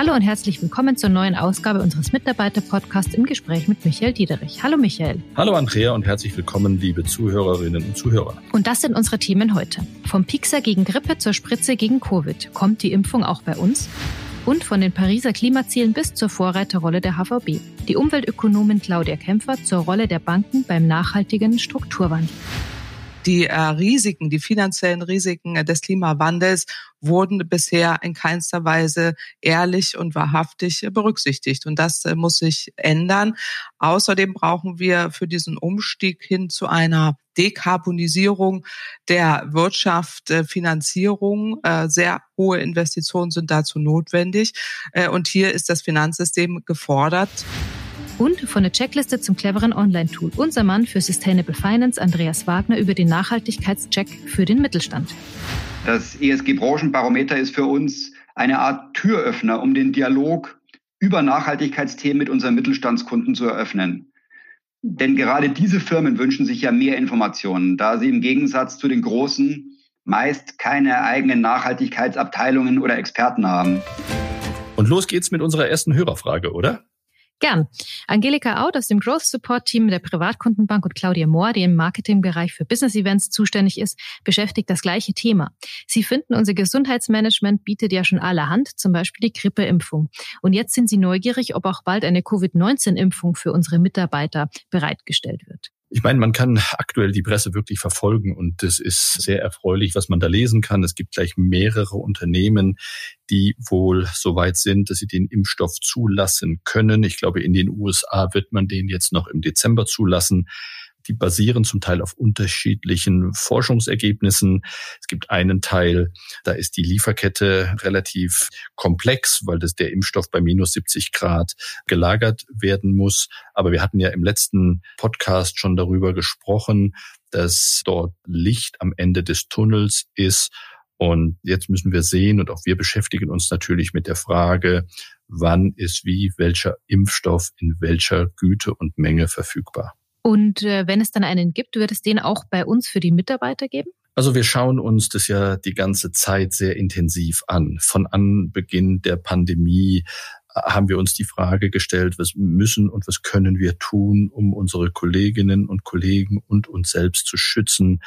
Hallo und herzlich willkommen zur neuen Ausgabe unseres Mitarbeiter-Podcasts im Gespräch mit Michael Diederich. Hallo Michael. Hallo Andrea und herzlich willkommen, liebe Zuhörerinnen und Zuhörer. Und das sind unsere Themen heute. Vom Pixar gegen Grippe zur Spritze gegen Covid. Kommt die Impfung auch bei uns? Und von den Pariser Klimazielen bis zur Vorreiterrolle der HVB. Die Umweltökonomin Claudia Kämpfer zur Rolle der Banken beim nachhaltigen Strukturwandel. Die äh, Risiken, die finanziellen Risiken äh, des Klimawandels wurden bisher in keinster Weise ehrlich und wahrhaftig äh, berücksichtigt. Und das äh, muss sich ändern. Außerdem brauchen wir für diesen Umstieg hin zu einer Dekarbonisierung der Wirtschaft, Finanzierung. Sehr hohe Investitionen sind dazu notwendig. Und hier ist das Finanzsystem gefordert. Und von der Checkliste zum cleveren Online-Tool. Unser Mann für Sustainable Finance, Andreas Wagner, über den Nachhaltigkeitscheck für den Mittelstand. Das ESG-Branchenbarometer ist für uns eine Art Türöffner, um den Dialog über Nachhaltigkeitsthemen mit unseren Mittelstandskunden zu eröffnen. Denn gerade diese Firmen wünschen sich ja mehr Informationen, da sie im Gegensatz zu den großen meist keine eigenen Nachhaltigkeitsabteilungen oder Experten haben. Und los geht's mit unserer ersten Hörerfrage, oder? Gern. Angelika Out aus dem Growth Support Team der Privatkundenbank und Claudia Mohr, die im Marketingbereich für Business Events zuständig ist, beschäftigt das gleiche Thema. Sie finden, unser Gesundheitsmanagement bietet ja schon allerhand, zum Beispiel die Grippeimpfung. Und jetzt sind sie neugierig, ob auch bald eine Covid-19-Impfung für unsere Mitarbeiter bereitgestellt wird. Ich meine, man kann aktuell die Presse wirklich verfolgen und es ist sehr erfreulich, was man da lesen kann. Es gibt gleich mehrere Unternehmen, die wohl so weit sind, dass sie den Impfstoff zulassen können. Ich glaube, in den USA wird man den jetzt noch im Dezember zulassen. Die basieren zum Teil auf unterschiedlichen Forschungsergebnissen. Es gibt einen Teil, da ist die Lieferkette relativ komplex, weil das der Impfstoff bei minus 70 Grad gelagert werden muss. Aber wir hatten ja im letzten Podcast schon darüber gesprochen, dass dort Licht am Ende des Tunnels ist. Und jetzt müssen wir sehen, und auch wir beschäftigen uns natürlich mit der Frage, wann ist wie welcher Impfstoff in welcher Güte und Menge verfügbar. Und äh, wenn es dann einen gibt, wird es den auch bei uns für die Mitarbeiter geben? Also wir schauen uns das ja die ganze Zeit sehr intensiv an. Von Anbeginn der Pandemie äh, haben wir uns die Frage gestellt, was müssen und was können wir tun, um unsere Kolleginnen und Kollegen und uns selbst zu schützen,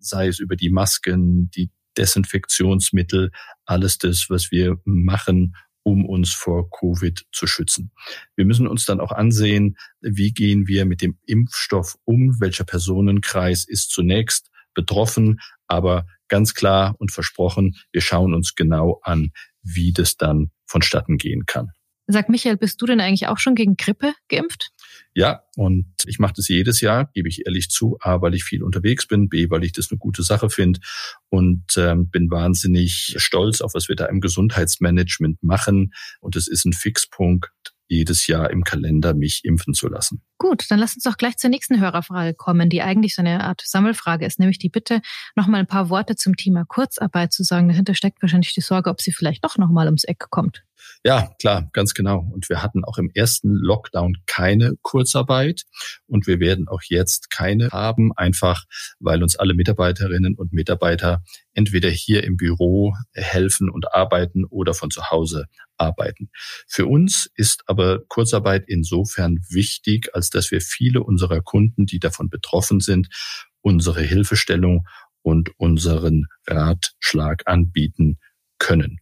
sei es über die Masken, die Desinfektionsmittel, alles das, was wir machen, um uns vor Covid zu schützen. Wir müssen uns dann auch ansehen, wie gehen wir mit dem Impfstoff um, welcher Personenkreis ist zunächst betroffen, aber ganz klar und versprochen, wir schauen uns genau an, wie das dann vonstatten gehen kann. Sag Michael, bist du denn eigentlich auch schon gegen Grippe geimpft? Ja, und ich mache das jedes Jahr, gebe ich ehrlich zu, A, weil ich viel unterwegs bin, B, weil ich das eine gute Sache finde und ähm, bin wahnsinnig stolz auf, was wir da im Gesundheitsmanagement machen. Und es ist ein Fixpunkt jedes Jahr im Kalender, mich impfen zu lassen. Gut, dann lass uns doch gleich zur nächsten Hörerfrage kommen, die eigentlich so eine Art Sammelfrage ist, nämlich die Bitte, nochmal ein paar Worte zum Thema Kurzarbeit zu sagen. Dahinter steckt wahrscheinlich die Sorge, ob sie vielleicht doch nochmal ums Eck kommt. Ja, klar, ganz genau. Und wir hatten auch im ersten Lockdown keine Kurzarbeit und wir werden auch jetzt keine haben, einfach weil uns alle Mitarbeiterinnen und Mitarbeiter entweder hier im Büro helfen und arbeiten oder von zu Hause arbeiten. Für uns ist aber Kurzarbeit insofern wichtig, als dass wir viele unserer Kunden, die davon betroffen sind, unsere Hilfestellung und unseren Ratschlag anbieten können.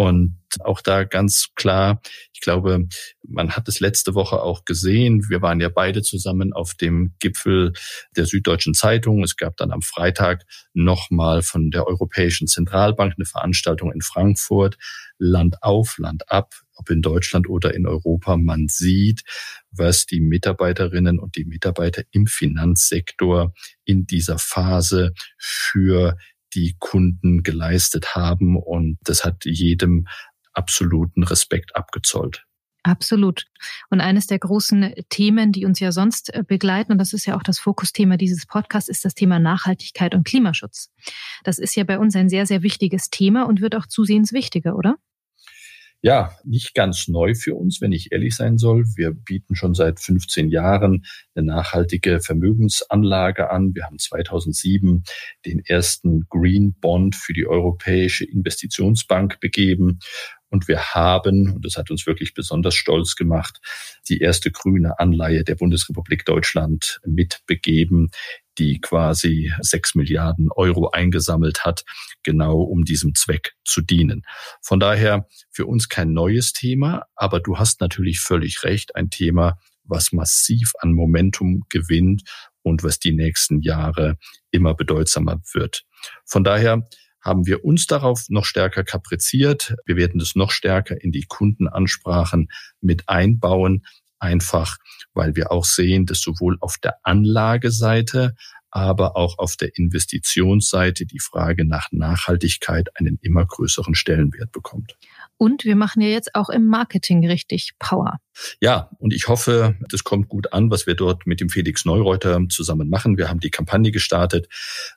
Und auch da ganz klar, ich glaube, man hat es letzte Woche auch gesehen. Wir waren ja beide zusammen auf dem Gipfel der Süddeutschen Zeitung. Es gab dann am Freitag nochmal von der Europäischen Zentralbank eine Veranstaltung in Frankfurt. Land auf, Land ab, ob in Deutschland oder in Europa. Man sieht, was die Mitarbeiterinnen und die Mitarbeiter im Finanzsektor in dieser Phase für die Kunden geleistet haben. Und das hat jedem absoluten Respekt abgezollt. Absolut. Und eines der großen Themen, die uns ja sonst äh, begleiten, und das ist ja auch das Fokusthema dieses Podcasts, ist das Thema Nachhaltigkeit und Klimaschutz. Das ist ja bei uns ein sehr, sehr wichtiges Thema und wird auch zusehends wichtiger, oder? Ja, nicht ganz neu für uns, wenn ich ehrlich sein soll. Wir bieten schon seit 15 Jahren eine nachhaltige Vermögensanlage an. Wir haben 2007 den ersten Green Bond für die Europäische Investitionsbank begeben. Und wir haben, und das hat uns wirklich besonders stolz gemacht, die erste grüne Anleihe der Bundesrepublik Deutschland mitbegeben, die quasi sechs Milliarden Euro eingesammelt hat, genau um diesem Zweck zu dienen. Von daher für uns kein neues Thema, aber du hast natürlich völlig recht, ein Thema, was massiv an Momentum gewinnt und was die nächsten Jahre immer bedeutsamer wird. Von daher haben wir uns darauf noch stärker kapriziert. Wir werden das noch stärker in die Kundenansprachen mit einbauen, einfach weil wir auch sehen, dass sowohl auf der Anlageseite aber auch auf der Investitionsseite die Frage nach Nachhaltigkeit einen immer größeren Stellenwert bekommt. Und wir machen ja jetzt auch im Marketing richtig Power. Ja, und ich hoffe, das kommt gut an, was wir dort mit dem Felix Neureuter zusammen machen. Wir haben die Kampagne gestartet.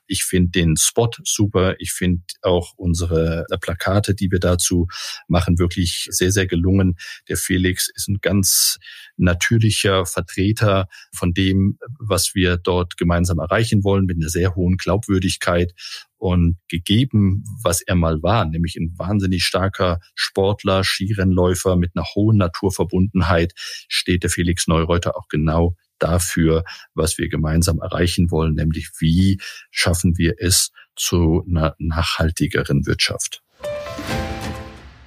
Ich finde den Spot super. Ich finde auch unsere Plakate, die wir dazu machen, wirklich sehr, sehr gelungen. Der Felix ist ein ganz natürlicher Vertreter von dem, was wir dort gemeinsam erreichen wollen, mit einer sehr hohen Glaubwürdigkeit. Und gegeben, was er mal war, nämlich ein wahnsinnig starker Sportler, Skirennläufer mit einer hohen Naturverbundenheit, steht der Felix Neureuter auch genau dafür, was wir gemeinsam erreichen wollen, nämlich wie schaffen wir es zu einer nachhaltigeren Wirtschaft.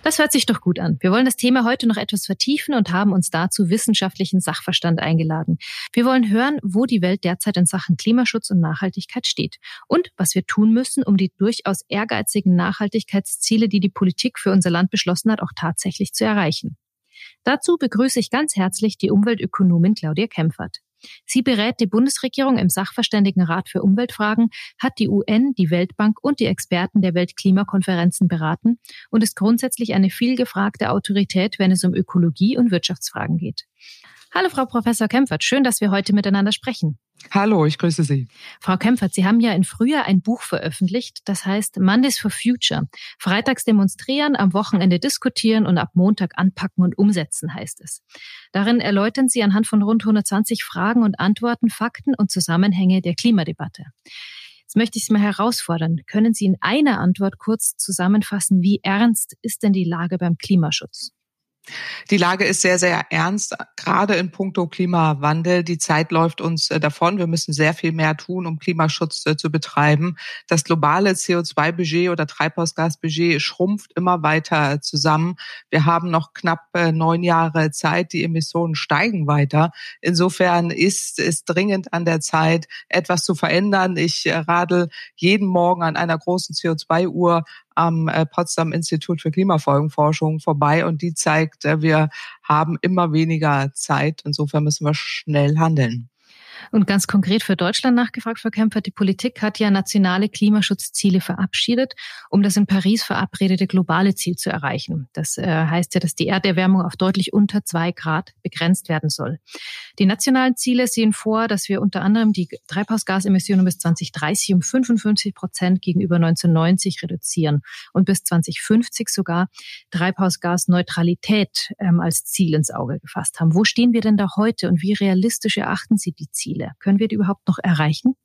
Das hört sich doch gut an. Wir wollen das Thema heute noch etwas vertiefen und haben uns dazu wissenschaftlichen Sachverstand eingeladen. Wir wollen hören, wo die Welt derzeit in Sachen Klimaschutz und Nachhaltigkeit steht und was wir tun müssen, um die durchaus ehrgeizigen Nachhaltigkeitsziele, die die Politik für unser Land beschlossen hat, auch tatsächlich zu erreichen. Dazu begrüße ich ganz herzlich die Umweltökonomin Claudia Kempfert. Sie berät die Bundesregierung im Sachverständigenrat für Umweltfragen, hat die UN, die Weltbank und die Experten der Weltklimakonferenzen beraten und ist grundsätzlich eine vielgefragte Autorität, wenn es um Ökologie und Wirtschaftsfragen geht. Hallo, Frau Professor Kempfert. Schön, dass wir heute miteinander sprechen. Hallo, ich grüße Sie. Frau Kempfert, Sie haben ja im Frühjahr ein Buch veröffentlicht, das heißt Mondays for Future. Freitags demonstrieren, am Wochenende diskutieren und ab Montag anpacken und umsetzen heißt es. Darin erläutern Sie anhand von rund 120 Fragen und Antworten Fakten und Zusammenhänge der Klimadebatte. Jetzt möchte ich Sie mal herausfordern. Können Sie in einer Antwort kurz zusammenfassen, wie ernst ist denn die Lage beim Klimaschutz? Die Lage ist sehr, sehr ernst, gerade in puncto Klimawandel. Die Zeit läuft uns äh, davon. Wir müssen sehr viel mehr tun, um Klimaschutz äh, zu betreiben. Das globale CO2-Budget oder Treibhausgasbudget schrumpft immer weiter zusammen. Wir haben noch knapp äh, neun Jahre Zeit. Die Emissionen steigen weiter. Insofern ist es dringend an der Zeit, etwas zu verändern. Ich radel jeden Morgen an einer großen CO2-Uhr am äh, Potsdam Institut für Klimafolgenforschung vorbei und die zeigt, äh, wir haben immer weniger Zeit. Insofern müssen wir schnell handeln. Und ganz konkret für Deutschland nachgefragt, Frau Kempfer, die Politik hat ja nationale Klimaschutzziele verabschiedet, um das in Paris verabredete globale Ziel zu erreichen. Das äh, heißt ja, dass die Erderwärmung auf deutlich unter zwei Grad begrenzt werden soll. Die nationalen Ziele sehen vor, dass wir unter anderem die Treibhausgasemissionen bis 2030 um 55 Prozent gegenüber 1990 reduzieren und bis 2050 sogar Treibhausgasneutralität ähm, als Ziel ins Auge gefasst haben. Wo stehen wir denn da heute und wie realistisch erachten Sie die Ziele? Ziele? Können wir die überhaupt noch erreichen?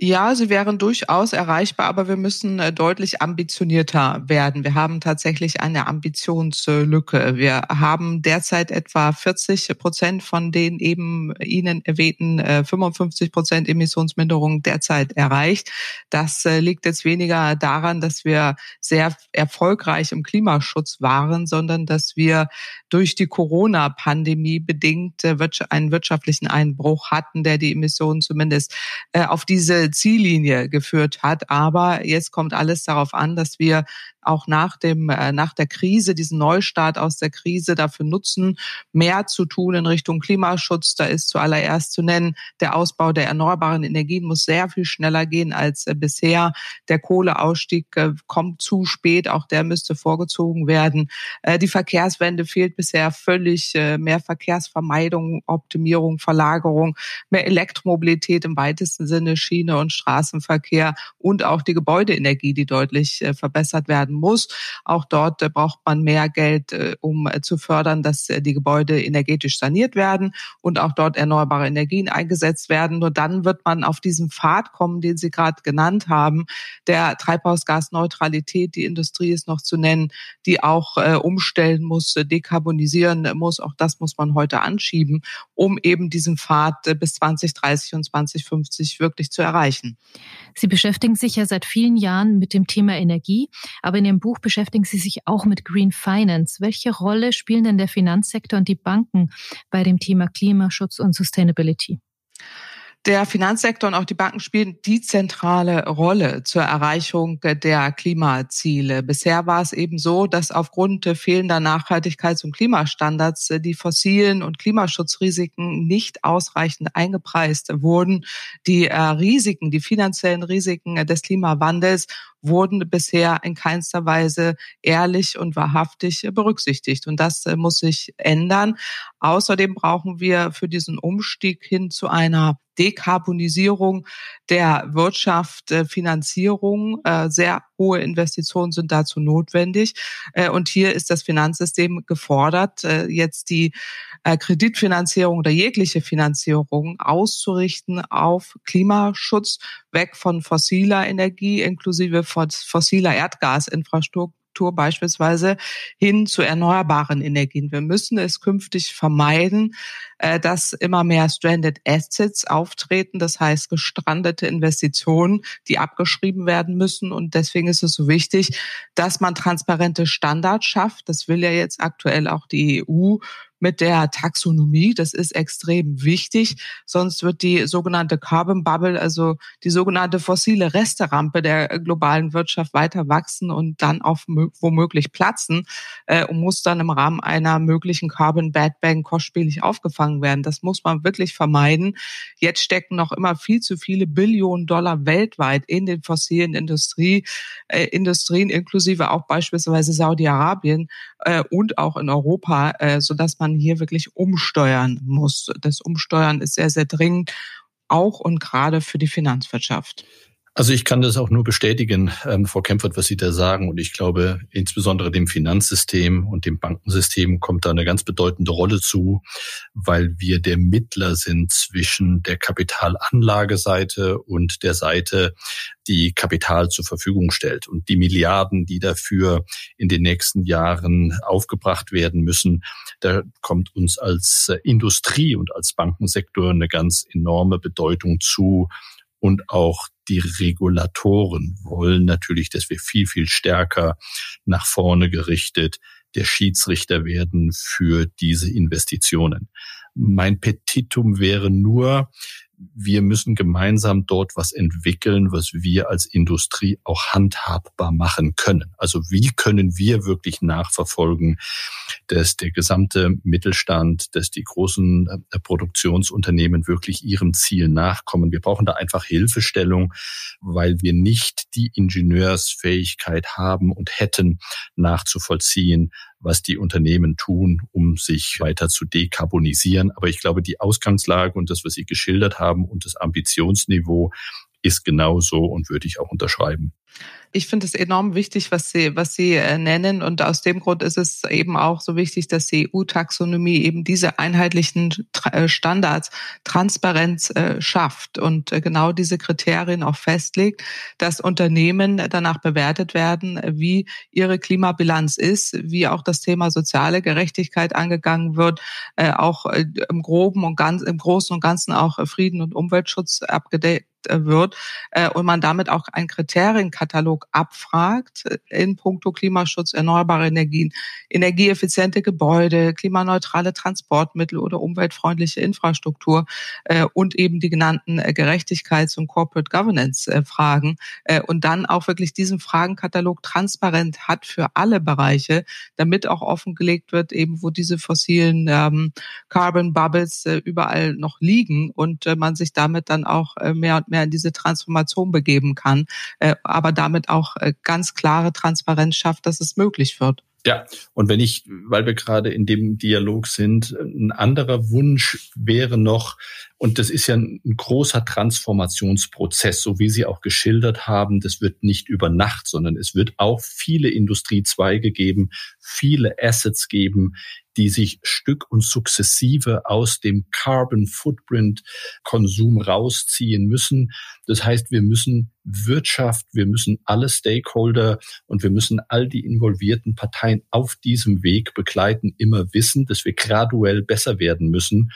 Ja, sie wären durchaus erreichbar, aber wir müssen äh, deutlich ambitionierter werden. Wir haben tatsächlich eine Ambitionslücke. Wir haben derzeit etwa 40 Prozent von den eben Ihnen erwähnten 55 äh, Prozent Emissionsminderung derzeit erreicht. Das äh, liegt jetzt weniger daran, dass wir sehr erfolgreich im Klimaschutz waren, sondern dass wir durch die Corona-Pandemie bedingt einen wirtschaftlichen Einbruch hatten, der die Emissionen zumindest auf diese Ziellinie geführt hat. Aber jetzt kommt alles darauf an, dass wir auch nach dem, äh, nach der Krise, diesen Neustart aus der Krise dafür nutzen, mehr zu tun in Richtung Klimaschutz. Da ist zuallererst zu nennen, der Ausbau der erneuerbaren Energien muss sehr viel schneller gehen als äh, bisher. Der Kohleausstieg äh, kommt zu spät. Auch der müsste vorgezogen werden. Äh, die Verkehrswende fehlt bisher völlig. Äh, mehr Verkehrsvermeidung, Optimierung, Verlagerung, mehr Elektromobilität im weitesten Sinne, Schiene und Straßenverkehr und auch die Gebäudeenergie, die deutlich verbessert werden muss. Auch dort braucht man mehr Geld, um zu fördern, dass die Gebäude energetisch saniert werden und auch dort erneuerbare Energien eingesetzt werden. Nur dann wird man auf diesen Pfad kommen, den Sie gerade genannt haben, der Treibhausgasneutralität. Die Industrie ist noch zu nennen, die auch äh, umstellen muss, äh, dekarbonisieren muss. Auch das muss man heute anschieben, um eben diesen Pfad äh, bis 2030 und 2050 wirklich zu erreichen. Sie beschäftigen sich ja seit vielen Jahren mit dem Thema Energie, aber in Ihrem Buch beschäftigen Sie sich auch mit Green Finance. Welche Rolle spielen denn der Finanzsektor und die Banken bei dem Thema Klimaschutz und Sustainability? Der Finanzsektor und auch die Banken spielen die zentrale Rolle zur Erreichung der Klimaziele. Bisher war es eben so, dass aufgrund fehlender Nachhaltigkeits- und Klimastandards die fossilen und Klimaschutzrisiken nicht ausreichend eingepreist wurden. Die äh, Risiken, die finanziellen Risiken des Klimawandels wurden bisher in keinster Weise ehrlich und wahrhaftig berücksichtigt. Und das äh, muss sich ändern. Außerdem brauchen wir für diesen Umstieg hin zu einer Dekarbonisierung der Wirtschaft, äh, Finanzierung. Äh, sehr hohe Investitionen sind dazu notwendig. Und hier ist das Finanzsystem gefordert, jetzt die Kreditfinanzierung oder jegliche Finanzierung auszurichten auf Klimaschutz, weg von fossiler Energie inklusive fossiler Erdgasinfrastruktur beispielsweise hin zu erneuerbaren Energien. Wir müssen es künftig vermeiden, äh, dass immer mehr Stranded Assets auftreten, das heißt gestrandete Investitionen, die abgeschrieben werden müssen. Und deswegen ist es so wichtig, dass man transparente Standards schafft. Das will ja jetzt aktuell auch die EU mit der Taxonomie. Das ist extrem wichtig. Sonst wird die sogenannte Carbon Bubble, also die sogenannte fossile Resterampe der globalen Wirtschaft weiter wachsen und dann auch womöglich platzen äh, und muss dann im Rahmen einer möglichen Carbon Bad Bang kostspielig aufgefangen werden. Das muss man wirklich vermeiden. Jetzt stecken noch immer viel zu viele Billionen Dollar weltweit in den fossilen Industrie, äh, Industrien, inklusive auch beispielsweise Saudi-Arabien äh, und auch in Europa, äh, sodass man man hier wirklich umsteuern muss. Das Umsteuern ist sehr, sehr dringend, auch und gerade für die Finanzwirtschaft. Also ich kann das auch nur bestätigen, ähm, Frau Kempfert, was Sie da sagen. Und ich glaube, insbesondere dem Finanzsystem und dem Bankensystem kommt da eine ganz bedeutende Rolle zu, weil wir der Mittler sind zwischen der Kapitalanlageseite und der Seite, die Kapital zur Verfügung stellt. Und die Milliarden, die dafür in den nächsten Jahren aufgebracht werden müssen, da kommt uns als Industrie und als Bankensektor eine ganz enorme Bedeutung zu und auch die Regulatoren wollen natürlich, dass wir viel, viel stärker nach vorne gerichtet der Schiedsrichter werden für diese Investitionen. Mein Petitum wäre nur, wir müssen gemeinsam dort was entwickeln, was wir als Industrie auch handhabbar machen können. Also wie können wir wirklich nachverfolgen, dass der gesamte Mittelstand, dass die großen äh, Produktionsunternehmen wirklich ihrem Ziel nachkommen. Wir brauchen da einfach Hilfestellung, weil wir nicht die Ingenieursfähigkeit haben und hätten nachzuvollziehen, was die Unternehmen tun, um sich weiter zu dekarbonisieren. Aber ich glaube, die Ausgangslage und das, was Sie geschildert haben und das Ambitionsniveau ist genauso und würde ich auch unterschreiben. Ich finde es enorm wichtig, was Sie, was Sie äh, nennen. Und aus dem Grund ist es eben auch so wichtig, dass die EU-Taxonomie eben diese einheitlichen äh, Standards Transparenz äh, schafft und genau diese Kriterien auch festlegt, dass Unternehmen danach bewertet werden, wie ihre Klimabilanz ist, wie auch das Thema soziale Gerechtigkeit angegangen wird, auch im Groben und ganz, im Großen und Ganzen auch Frieden und Umweltschutz abgedeckt wird und man damit auch einen Kriterienkatalog Dialog abfragt in puncto Klimaschutz, erneuerbare Energien, energieeffiziente Gebäude, klimaneutrale Transportmittel oder umweltfreundliche Infrastruktur äh, und eben die genannten äh, Gerechtigkeits- und Corporate Governance-Fragen äh, und dann auch wirklich diesen Fragenkatalog transparent hat für alle Bereiche, damit auch offengelegt wird, eben wo diese fossilen ähm, Carbon Bubbles äh, überall noch liegen und äh, man sich damit dann auch äh, mehr und mehr in diese Transformation begeben kann, äh, aber damit auch äh, ganz klare Transparenz schafft, dass es möglich wird. Ja, und wenn ich, weil wir gerade in dem Dialog sind, ein anderer Wunsch wäre noch, und das ist ja ein großer Transformationsprozess, so wie Sie auch geschildert haben, das wird nicht über Nacht, sondern es wird auch viele Industriezweige geben, viele Assets geben, die sich Stück und sukzessive aus dem Carbon Footprint Konsum rausziehen müssen. Das heißt, wir müssen Wirtschaft, wir müssen alle Stakeholder und wir müssen all die involvierten Parteien auf diesem Weg begleiten, immer wissen, dass wir graduell besser werden müssen.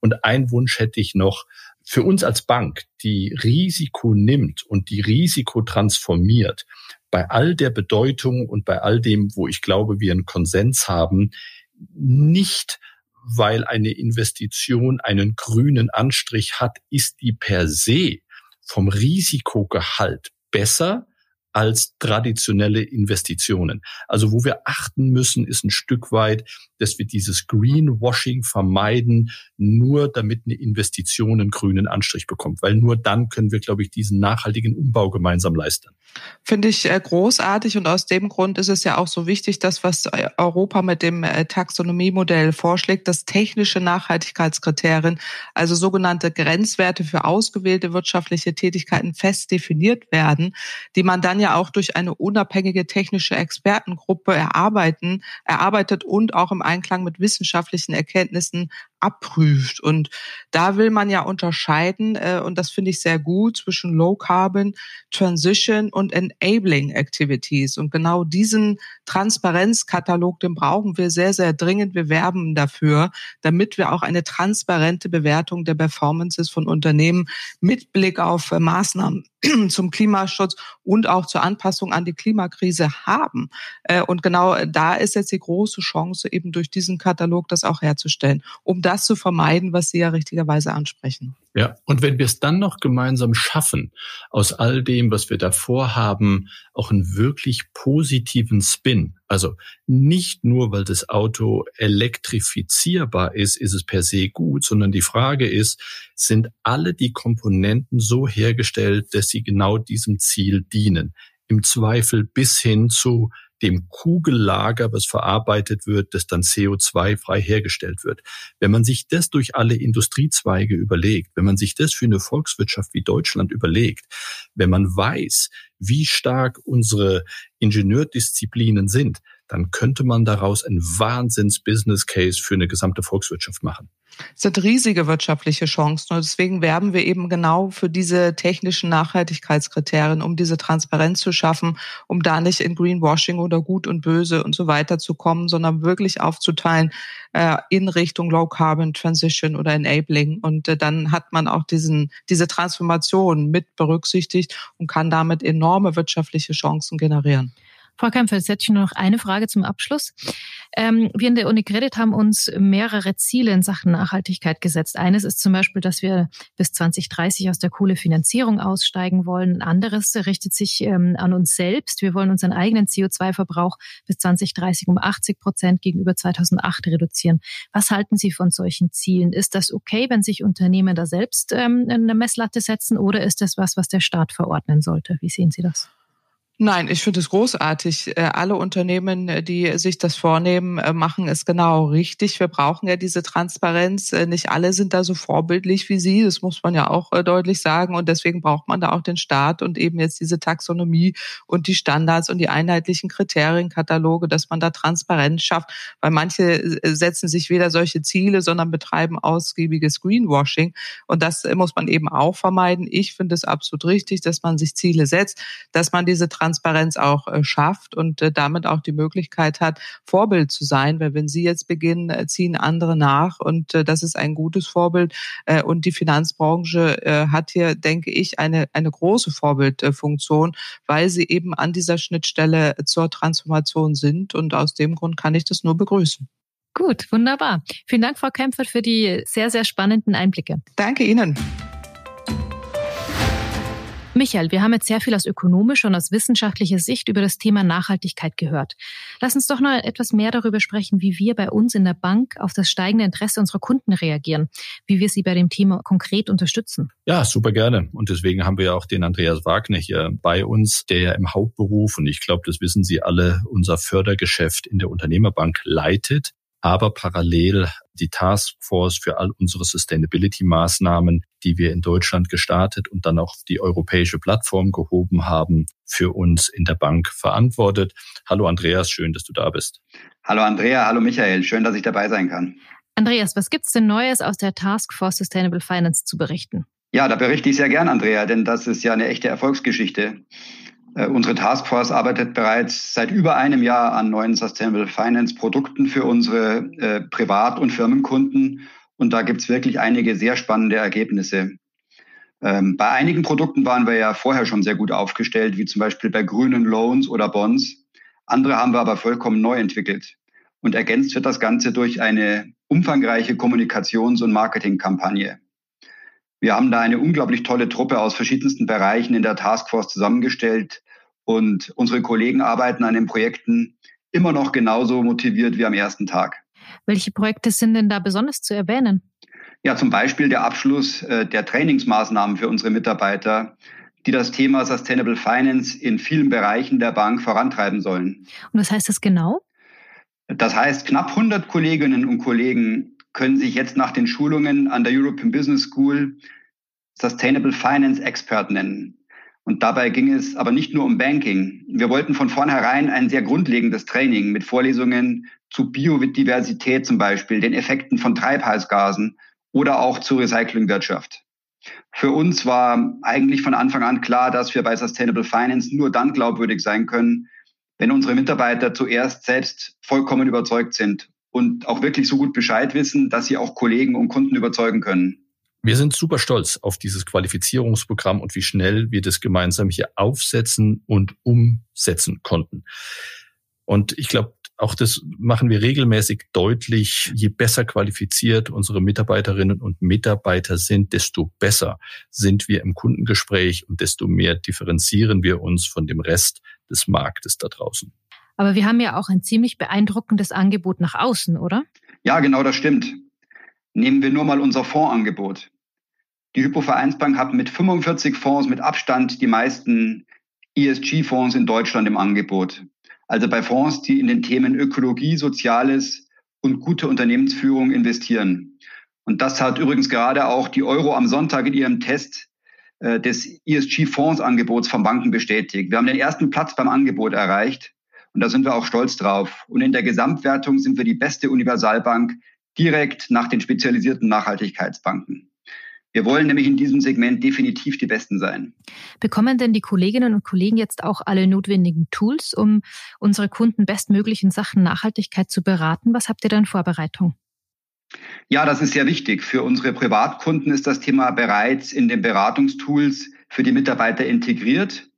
Und ein Wunsch hätte ich noch, für uns als Bank, die Risiko nimmt und die Risiko transformiert, bei all der Bedeutung und bei all dem, wo ich glaube, wir einen Konsens haben, nicht weil eine Investition einen grünen Anstrich hat, ist die per se vom Risikogehalt besser als traditionelle Investitionen. Also wo wir achten müssen, ist ein Stück weit, dass wir dieses Greenwashing vermeiden, nur damit eine Investition einen grünen Anstrich bekommt. Weil nur dann können wir, glaube ich, diesen nachhaltigen Umbau gemeinsam leisten. Finde ich äh, großartig und aus dem Grund ist es ja auch so wichtig, dass was äh, Europa mit dem äh, Taxonomiemodell vorschlägt, dass technische Nachhaltigkeitskriterien, also sogenannte Grenzwerte für ausgewählte wirtschaftliche Tätigkeiten fest definiert werden, die man dann ja auch durch eine unabhängige technische Expertengruppe erarbeiten, erarbeitet und auch im Einklang mit wissenschaftlichen Erkenntnissen abprüft. Und da will man ja unterscheiden, äh, und das finde ich sehr gut, zwischen Low Carbon, Transition und Enabling Activities. Und genau diesen Transparenzkatalog, den brauchen wir sehr, sehr dringend. Wir werben dafür, damit wir auch eine transparente Bewertung der Performances von Unternehmen mit Blick auf äh, Maßnahmen zum Klimaschutz und auch zur Anpassung an die Klimakrise haben. Äh, und genau da ist jetzt die große Chance, eben durch diesen Katalog das auch herzustellen, um das zu vermeiden, was Sie ja richtigerweise ansprechen. Ja, und wenn wir es dann noch gemeinsam schaffen, aus all dem, was wir davor haben, auch einen wirklich positiven Spin, also nicht nur, weil das Auto elektrifizierbar ist, ist es per se gut, sondern die Frage ist, sind alle die Komponenten so hergestellt, dass sie genau diesem Ziel dienen? Im Zweifel bis hin zu dem Kugellager, was verarbeitet wird, das dann CO2-frei hergestellt wird. Wenn man sich das durch alle Industriezweige überlegt, wenn man sich das für eine Volkswirtschaft wie Deutschland überlegt, wenn man weiß, wie stark unsere Ingenieurdisziplinen sind, dann könnte man daraus ein Wahnsinns-Business-Case für eine gesamte Volkswirtschaft machen. Es sind riesige wirtschaftliche Chancen und deswegen werben wir eben genau für diese technischen Nachhaltigkeitskriterien, um diese Transparenz zu schaffen, um da nicht in Greenwashing oder Gut und Böse und so weiter zu kommen, sondern wirklich aufzuteilen äh, in Richtung Low Carbon Transition oder Enabling und äh, dann hat man auch diesen diese Transformation mit berücksichtigt und kann damit enorme wirtschaftliche Chancen generieren. Frau Kempfer, jetzt hätte ich nur noch eine Frage zum Abschluss. Ähm, wir in der Unicredit haben uns mehrere Ziele in Sachen Nachhaltigkeit gesetzt. Eines ist zum Beispiel, dass wir bis 2030 aus der Kohlefinanzierung aussteigen wollen. Ein anderes richtet sich ähm, an uns selbst. Wir wollen unseren eigenen CO2-Verbrauch bis 2030 um 80 Prozent gegenüber 2008 reduzieren. Was halten Sie von solchen Zielen? Ist das okay, wenn sich Unternehmen da selbst ähm, eine Messlatte setzen oder ist das was, was der Staat verordnen sollte? Wie sehen Sie das? Nein, ich finde es großartig. Äh, alle Unternehmen, äh, die sich das vornehmen, äh, machen es genau richtig. Wir brauchen ja diese Transparenz. Nicht alle sind da so vorbildlich wie Sie. Das muss man ja auch deutlich sagen. Und deswegen braucht man da auch den Staat und eben jetzt diese Taxonomie und die Standards und die einheitlichen Kriterienkataloge, dass man da Transparenz schafft. Weil manche setzen sich weder solche Ziele, sondern betreiben ausgiebiges Greenwashing. Und das muss man eben auch vermeiden. Ich finde es absolut richtig, dass man sich Ziele setzt, dass man diese Transparenz Transparenz auch äh, schafft und äh, damit auch die Möglichkeit hat, Vorbild zu sein, weil wenn Sie jetzt beginnen, äh, ziehen andere nach und das ist ein gutes Vorbild und die Finanzbranche hat hier, denke ich, eine, eine große Vorbildfunktion, weil sie eben an dieser Schnittstelle zur Transformation sind und aus dem Grund kann ich das nur begrüßen. Gut, wunderbar. Vielen Dank, Frau Kempfert, für die sehr, sehr spannenden Einblicke. Danke Ihnen. Michael, wir haben jetzt sehr viel aus ökonomischer und aus wissenschaftlicher Sicht über das Thema Nachhaltigkeit gehört. Lass uns doch noch etwas mehr darüber sprechen, wie wir bei uns in der Bank auf das steigende Interesse unserer Kunden reagieren, wie wir sie bei dem Thema konkret unterstützen. Ja, super gerne. Und deswegen haben wir ja auch den Andreas Wagner hier bei uns, der ja im Hauptberuf, und ich glaube, das wissen Sie alle, unser Fördergeschäft in der Unternehmerbank leitet aber parallel die Taskforce für all unsere Sustainability-Maßnahmen, die wir in Deutschland gestartet und dann auch die europäische Plattform gehoben haben, für uns in der Bank verantwortet. Hallo Andreas, schön, dass du da bist. Hallo Andrea, hallo Michael, schön, dass ich dabei sein kann. Andreas, was gibt's denn Neues aus der Taskforce Sustainable Finance zu berichten? Ja, da berichte ich sehr gern, Andrea, denn das ist ja eine echte Erfolgsgeschichte. Äh, unsere Taskforce arbeitet bereits seit über einem Jahr an neuen Sustainable Finance Produkten für unsere äh, Privat- und Firmenkunden. Und da gibt's wirklich einige sehr spannende Ergebnisse. Ähm, bei einigen Produkten waren wir ja vorher schon sehr gut aufgestellt, wie zum Beispiel bei grünen Loans oder Bonds. Andere haben wir aber vollkommen neu entwickelt. Und ergänzt wird das Ganze durch eine umfangreiche Kommunikations- und Marketingkampagne. Wir haben da eine unglaublich tolle Truppe aus verschiedensten Bereichen in der Taskforce zusammengestellt und unsere Kollegen arbeiten an den Projekten immer noch genauso motiviert wie am ersten Tag. Welche Projekte sind denn da besonders zu erwähnen? Ja, zum Beispiel der Abschluss äh, der Trainingsmaßnahmen für unsere Mitarbeiter, die das Thema Sustainable Finance in vielen Bereichen der Bank vorantreiben sollen. Und was heißt das genau? Das heißt, knapp 100 Kolleginnen und Kollegen können sich jetzt nach den Schulungen an der European Business School Sustainable Finance Expert nennen. Und dabei ging es aber nicht nur um Banking. Wir wollten von vornherein ein sehr grundlegendes Training mit Vorlesungen zu Biodiversität zum Beispiel, den Effekten von Treibhausgasen oder auch zur Recyclingwirtschaft. Für uns war eigentlich von Anfang an klar, dass wir bei Sustainable Finance nur dann glaubwürdig sein können, wenn unsere Mitarbeiter zuerst selbst vollkommen überzeugt sind und auch wirklich so gut Bescheid wissen, dass sie auch Kollegen und Kunden überzeugen können. Wir sind super stolz auf dieses Qualifizierungsprogramm und wie schnell wir das gemeinsam hier aufsetzen und umsetzen konnten. Und ich glaube, auch das machen wir regelmäßig deutlich. Je besser qualifiziert unsere Mitarbeiterinnen und Mitarbeiter sind, desto besser sind wir im Kundengespräch und desto mehr differenzieren wir uns von dem Rest des Marktes da draußen. Aber wir haben ja auch ein ziemlich beeindruckendes Angebot nach außen, oder? Ja, genau, das stimmt. Nehmen wir nur mal unser Fondsangebot. Die Hypovereinsbank hat mit 45 Fonds mit Abstand die meisten ESG-Fonds in Deutschland im Angebot. Also bei Fonds, die in den Themen Ökologie, Soziales und gute Unternehmensführung investieren. Und das hat übrigens gerade auch die Euro am Sonntag in ihrem Test äh, des ESG-Fondsangebots von Banken bestätigt. Wir haben den ersten Platz beim Angebot erreicht und da sind wir auch stolz drauf. Und in der Gesamtwertung sind wir die beste Universalbank direkt nach den spezialisierten Nachhaltigkeitsbanken. Wir wollen nämlich in diesem Segment definitiv die Besten sein. Bekommen denn die Kolleginnen und Kollegen jetzt auch alle notwendigen Tools, um unsere Kunden bestmöglich in Sachen Nachhaltigkeit zu beraten? Was habt ihr da in Vorbereitung? Ja, das ist sehr wichtig. Für unsere Privatkunden ist das Thema bereits in den Beratungstools für die Mitarbeiter integriert.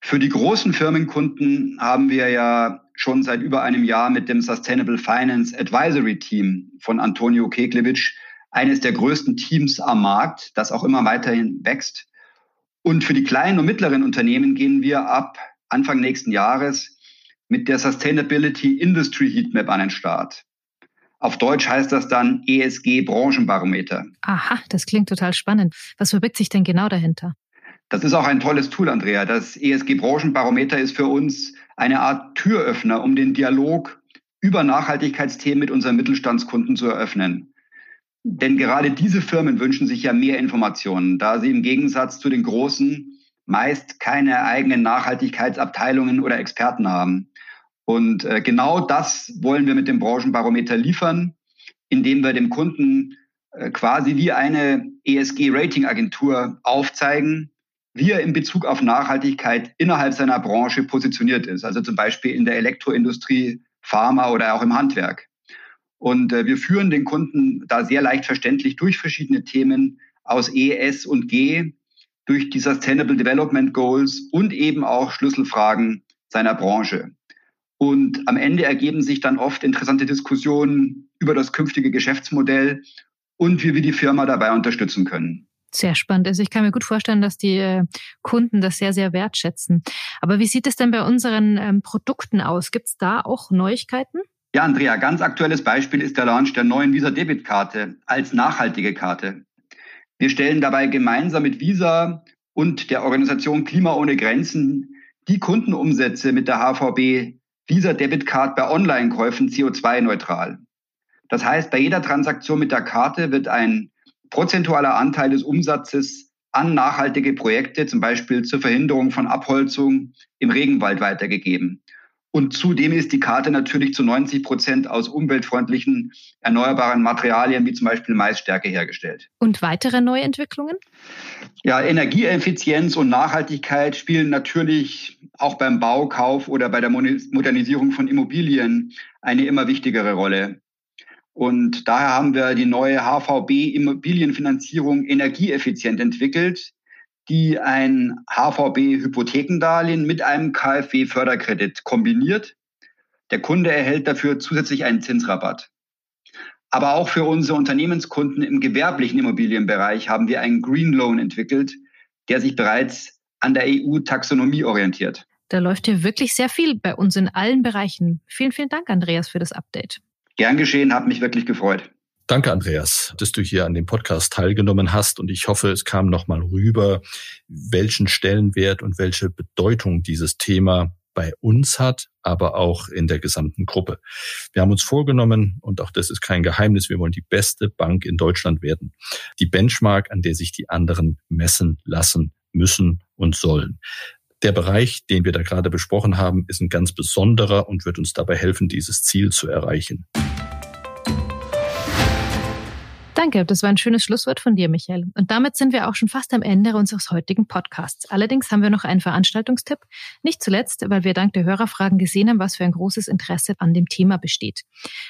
Für die großen Firmenkunden haben wir ja schon seit über einem Jahr mit dem Sustainable Finance Advisory Team von Antonio Keklewitsch eines der größten Teams am Markt, das auch immer weiterhin wächst. Und für die kleinen und mittleren Unternehmen gehen wir ab Anfang nächsten Jahres mit der Sustainability Industry Heatmap an den Start. Auf Deutsch heißt das dann ESG Branchenbarometer. Aha, das klingt total spannend. Was verbirgt sich denn genau dahinter? Das ist auch ein tolles Tool, Andrea. Das ESG Branchenbarometer ist für uns eine Art Türöffner, um den Dialog über Nachhaltigkeitsthemen mit unseren Mittelstandskunden zu eröffnen. Denn gerade diese Firmen wünschen sich ja mehr Informationen, da sie im Gegensatz zu den großen meist keine eigenen Nachhaltigkeitsabteilungen oder Experten haben. Und äh, genau das wollen wir mit dem Branchenbarometer liefern, indem wir dem Kunden äh, quasi wie eine ESG-Rating-Agentur aufzeigen, wie er in Bezug auf Nachhaltigkeit innerhalb seiner Branche positioniert ist. Also zum Beispiel in der Elektroindustrie, Pharma oder auch im Handwerk. Und äh, wir führen den Kunden da sehr leicht verständlich durch verschiedene Themen aus E, S und G, durch die Sustainable Development Goals und eben auch Schlüsselfragen seiner Branche. Und am Ende ergeben sich dann oft interessante Diskussionen über das künftige Geschäftsmodell und wie wir die Firma dabei unterstützen können. Sehr spannend. Also ich kann mir gut vorstellen, dass die äh, Kunden das sehr, sehr wertschätzen. Aber wie sieht es denn bei unseren ähm, Produkten aus? Gibt es da auch Neuigkeiten? Ja, Andrea, ganz aktuelles Beispiel ist der Launch der neuen Visa Debitkarte als nachhaltige Karte. Wir stellen dabei gemeinsam mit Visa und der Organisation Klima ohne Grenzen die Kundenumsätze mit der HVB Visa Debitcard bei Online-Käufen CO2-neutral. Das heißt, bei jeder Transaktion mit der Karte wird ein prozentualer Anteil des Umsatzes an nachhaltige Projekte, zum Beispiel zur Verhinderung von Abholzung im Regenwald weitergegeben. Und zudem ist die Karte natürlich zu 90 Prozent aus umweltfreundlichen, erneuerbaren Materialien wie zum Beispiel Maisstärke hergestellt. Und weitere Neuentwicklungen? Ja, Energieeffizienz und Nachhaltigkeit spielen natürlich auch beim Baukauf oder bei der Modernisierung von Immobilien eine immer wichtigere Rolle. Und daher haben wir die neue HVB Immobilienfinanzierung energieeffizient entwickelt, die ein HVB Hypothekendarlehen mit einem KfW Förderkredit kombiniert. Der Kunde erhält dafür zusätzlich einen Zinsrabatt. Aber auch für unsere Unternehmenskunden im gewerblichen Immobilienbereich haben wir einen Green Loan entwickelt, der sich bereits an der EU-Taxonomie orientiert. Da läuft hier wirklich sehr viel bei uns in allen Bereichen. Vielen, vielen Dank, Andreas, für das Update. Gern geschehen, hat mich wirklich gefreut. Danke, Andreas, dass du hier an dem Podcast teilgenommen hast. Und ich hoffe, es kam nochmal rüber, welchen Stellenwert und welche Bedeutung dieses Thema bei uns hat, aber auch in der gesamten Gruppe. Wir haben uns vorgenommen, und auch das ist kein Geheimnis, wir wollen die beste Bank in Deutschland werden. Die Benchmark, an der sich die anderen messen lassen müssen und sollen. Der Bereich, den wir da gerade besprochen haben, ist ein ganz besonderer und wird uns dabei helfen, dieses Ziel zu erreichen. Danke, das war ein schönes Schlusswort von dir, Michael. Und damit sind wir auch schon fast am Ende unseres heutigen Podcasts. Allerdings haben wir noch einen Veranstaltungstipp. Nicht zuletzt, weil wir dank der Hörerfragen gesehen haben, was für ein großes Interesse an dem Thema besteht.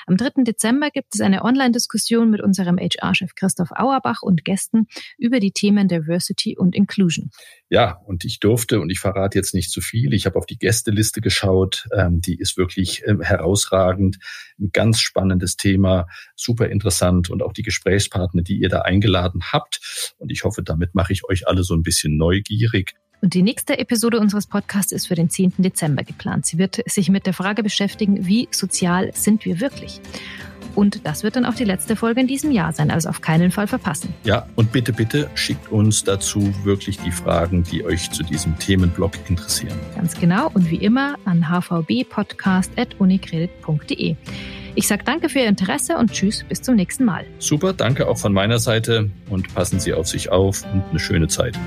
Am 3. Dezember gibt es eine Online-Diskussion mit unserem HR-Chef Christoph Auerbach und Gästen über die Themen Diversity und Inclusion. Ja, und ich durfte, und ich verrate jetzt nicht zu viel, ich habe auf die Gästeliste geschaut, ähm, die ist wirklich äh, herausragend, ein ganz spannendes Thema, super interessant und auch die Gesprächspartner, die ihr da eingeladen habt. Und ich hoffe, damit mache ich euch alle so ein bisschen neugierig. Und die nächste Episode unseres Podcasts ist für den 10. Dezember geplant. Sie wird sich mit der Frage beschäftigen, wie sozial sind wir wirklich? Und das wird dann auch die letzte Folge in diesem Jahr sein, also auf keinen Fall verpassen. Ja, und bitte, bitte schickt uns dazu wirklich die Fragen, die euch zu diesem Themenblock interessieren. Ganz genau und wie immer an hvbpodcast.unicredit.de. Ich sage danke für Ihr Interesse und tschüss, bis zum nächsten Mal. Super, danke auch von meiner Seite und passen Sie auf sich auf und eine schöne Zeit.